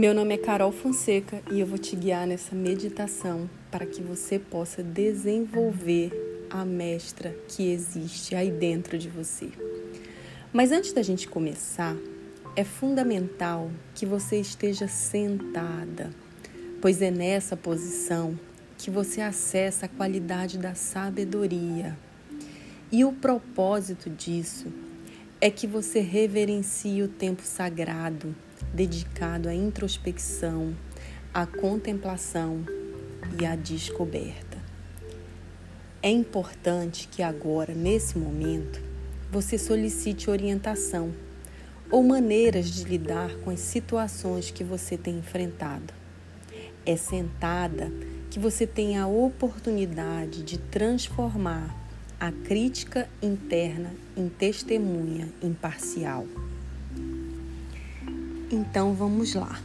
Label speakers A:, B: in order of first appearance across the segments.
A: Meu nome é Carol Fonseca e eu vou te guiar nessa meditação para que você possa desenvolver a mestra que existe aí dentro de você. Mas antes da gente começar, é fundamental que você esteja sentada, pois é nessa posição que você acessa a qualidade da sabedoria. E o propósito disso é que você reverencie o tempo sagrado dedicado à introspecção, à contemplação e à descoberta. É importante que agora, nesse momento, você solicite orientação ou maneiras de lidar com as situações que você tem enfrentado. É sentada que você tem a oportunidade de transformar a crítica interna em testemunha imparcial. Então vamos lá.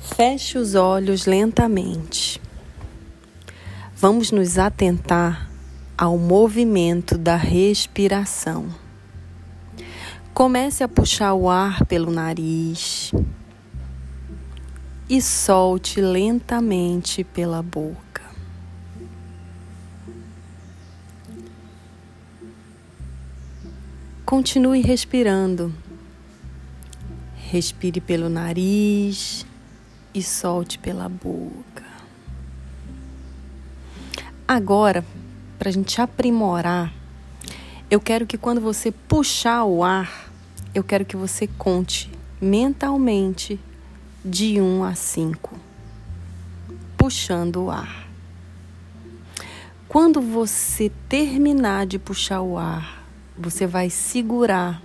A: Feche os olhos lentamente. Vamos nos atentar ao movimento da respiração. Comece a puxar o ar pelo nariz e solte lentamente pela boca. Continue respirando. Respire pelo nariz e solte pela boca. Agora, para a gente aprimorar, eu quero que quando você puxar o ar, eu quero que você conte mentalmente de 1 a 5, puxando o ar. Quando você terminar de puxar o ar, você vai segurar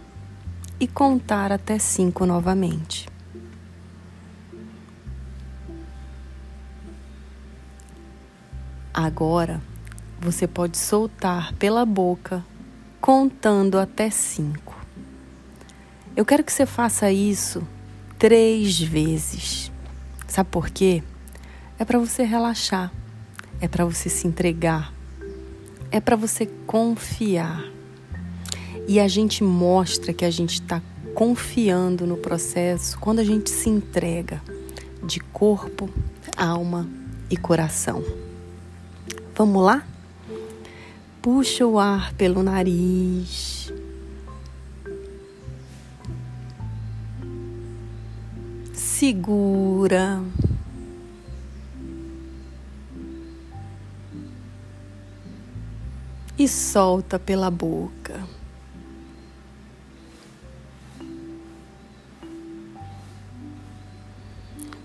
A: e contar até cinco novamente. Agora você pode soltar pela boca contando até cinco. Eu quero que você faça isso três vezes. Sabe por quê? É para você relaxar, é para você se entregar, é para você confiar e a gente mostra que a gente está confiando no processo quando a gente se entrega de corpo, alma e coração. Vamos lá? Puxa o ar pelo nariz. Segura. E solta pela boca.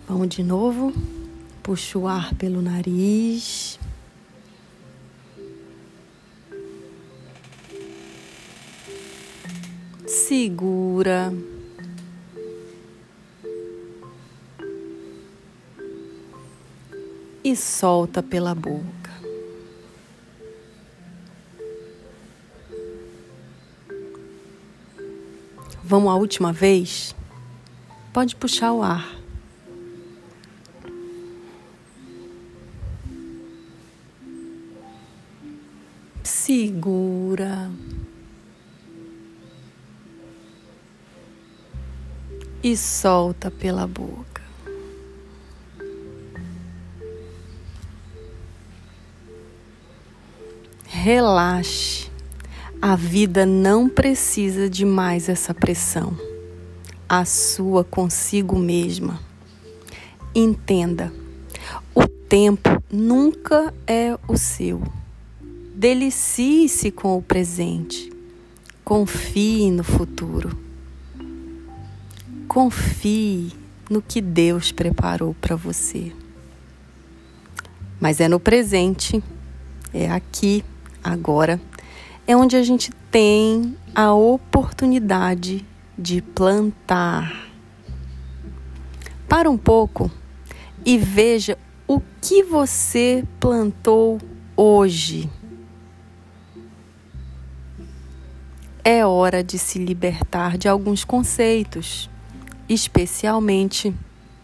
A: Vamos de novo. Puxa o ar pelo nariz. Segura. E solta pela boca. Vamos a última vez? Pode puxar o ar. E solta pela boca. Relaxe. A vida não precisa de mais essa pressão. A sua consigo mesma. Entenda, o tempo nunca é o seu. Delicie-se com o presente. Confie no futuro. Confie no que Deus preparou para você. Mas é no presente, é aqui, agora, é onde a gente tem a oportunidade de plantar. Para um pouco e veja o que você plantou hoje. é hora de se libertar de alguns conceitos, especialmente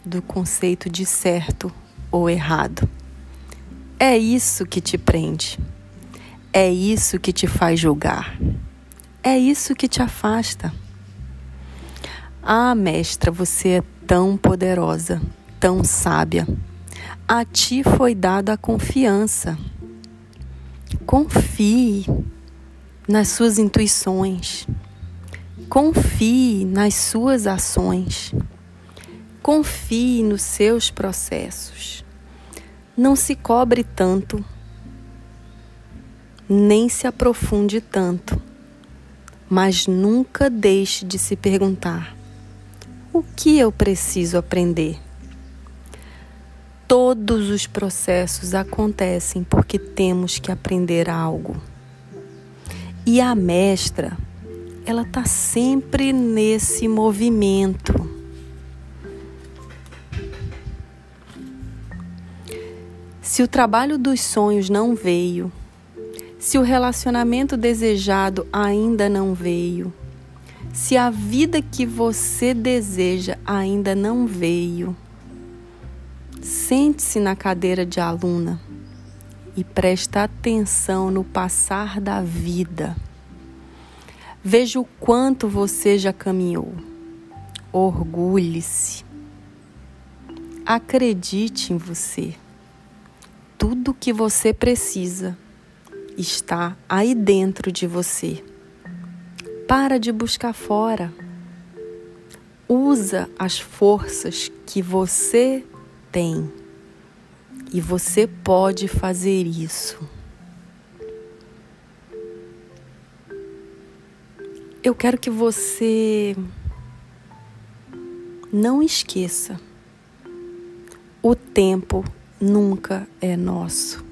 A: do conceito de certo ou errado. É isso que te prende. É isso que te faz julgar. É isso que te afasta. Ah, mestra, você é tão poderosa, tão sábia. A ti foi dada a confiança. Confie nas suas intuições. Confie nas suas ações. Confie nos seus processos. Não se cobre tanto, nem se aprofunde tanto, mas nunca deixe de se perguntar: o que eu preciso aprender? Todos os processos acontecem porque temos que aprender algo. E a mestra, ela está sempre nesse movimento. Se o trabalho dos sonhos não veio, se o relacionamento desejado ainda não veio, se a vida que você deseja ainda não veio, sente-se na cadeira de aluna e presta atenção no passar da vida. Veja o quanto você já caminhou. Orgulhe-se. Acredite em você. Tudo que você precisa está aí dentro de você. Para de buscar fora. Usa as forças que você tem. E você pode fazer isso. Eu quero que você não esqueça: o tempo nunca é nosso.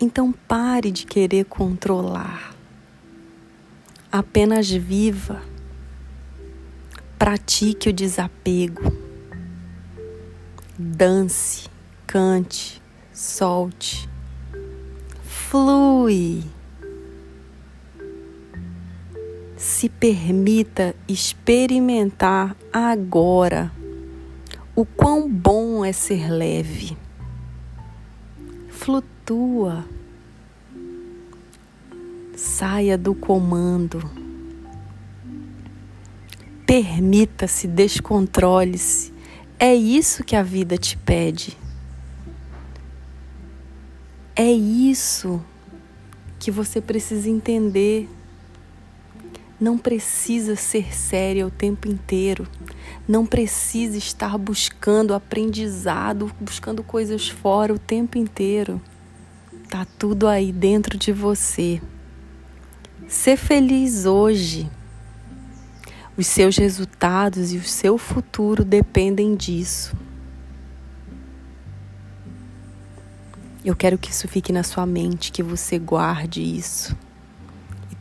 A: Então pare de querer controlar. Apenas viva. Pratique o desapego. Dance, cante, solte. Flui. Se permita experimentar agora o quão bom é ser leve. Flutua. Saia do comando. Permita-se, descontrole-se. É isso que a vida te pede. É isso que você precisa entender. Não precisa ser séria o tempo inteiro. Não precisa estar buscando aprendizado, buscando coisas fora o tempo inteiro. Tá tudo aí dentro de você. Ser feliz hoje. Os seus resultados e o seu futuro dependem disso. Eu quero que isso fique na sua mente, que você guarde isso.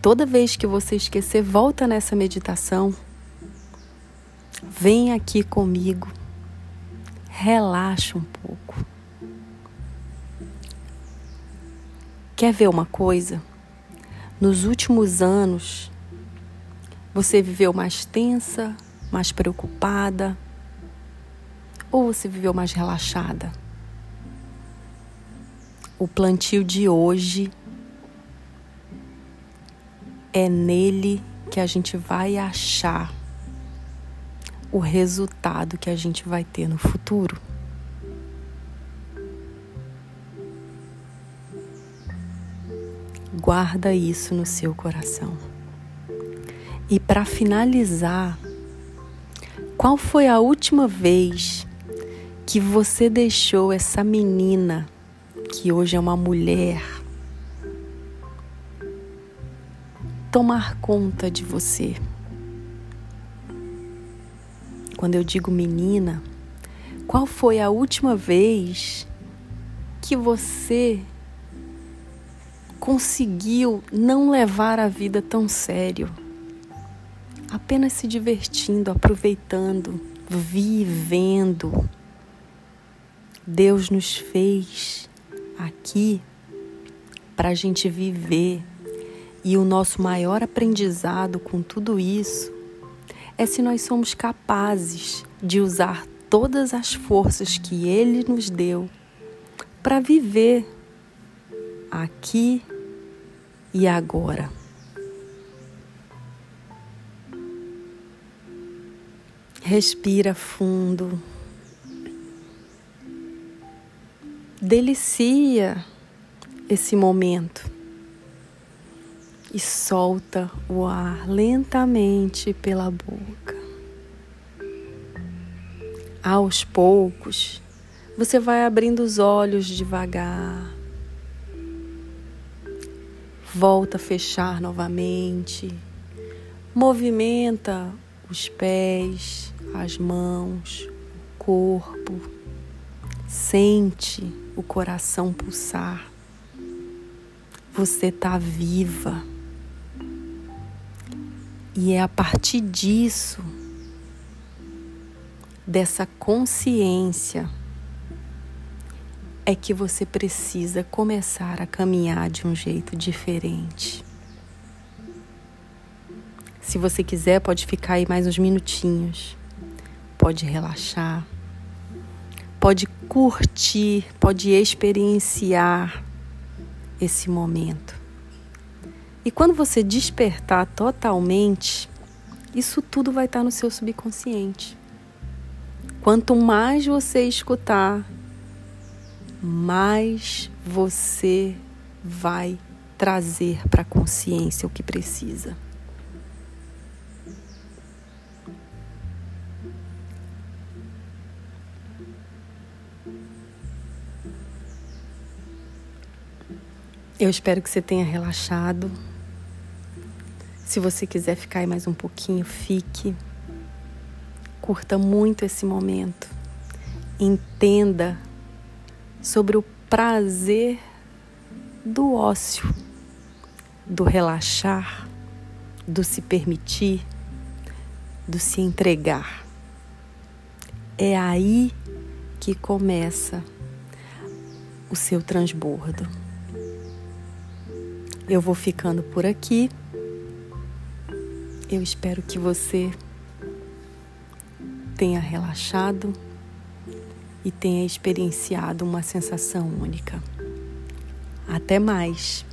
A: Toda vez que você esquecer, volta nessa meditação. Vem aqui comigo. Relaxa um pouco. Quer ver uma coisa? Nos últimos anos, você viveu mais tensa, mais preocupada? Ou você viveu mais relaxada? O plantio de hoje é nele que a gente vai achar o resultado que a gente vai ter no futuro. Guarda isso no seu coração. E para finalizar, qual foi a última vez que você deixou essa menina, que hoje é uma mulher, tomar conta de você? Quando eu digo menina, qual foi a última vez que você conseguiu não levar a vida tão sério, apenas se divertindo, aproveitando, vivendo. Deus nos fez aqui para a gente viver e o nosso maior aprendizado com tudo isso é se nós somos capazes de usar todas as forças que Ele nos deu para viver aqui e agora. Respira fundo. Delicia esse momento e solta o ar lentamente pela boca. Aos poucos, você vai abrindo os olhos devagar. Volta a fechar novamente. Movimenta os pés, as mãos, o corpo. Sente o coração pulsar. Você está viva. E é a partir disso, dessa consciência, é que você precisa começar a caminhar de um jeito diferente. Se você quiser, pode ficar aí mais uns minutinhos. Pode relaxar. Pode curtir, pode experienciar esse momento. E quando você despertar totalmente, isso tudo vai estar no seu subconsciente. Quanto mais você escutar, mais você vai trazer para a consciência o que precisa. Eu espero que você tenha relaxado. Se você quiser ficar aí mais um pouquinho, fique. Curta muito esse momento. Entenda sobre o prazer do ócio, do relaxar, do se permitir, do se entregar. É aí que começa o seu transbordo. Eu vou ficando por aqui. Eu espero que você tenha relaxado e tenha experienciado uma sensação única. Até mais!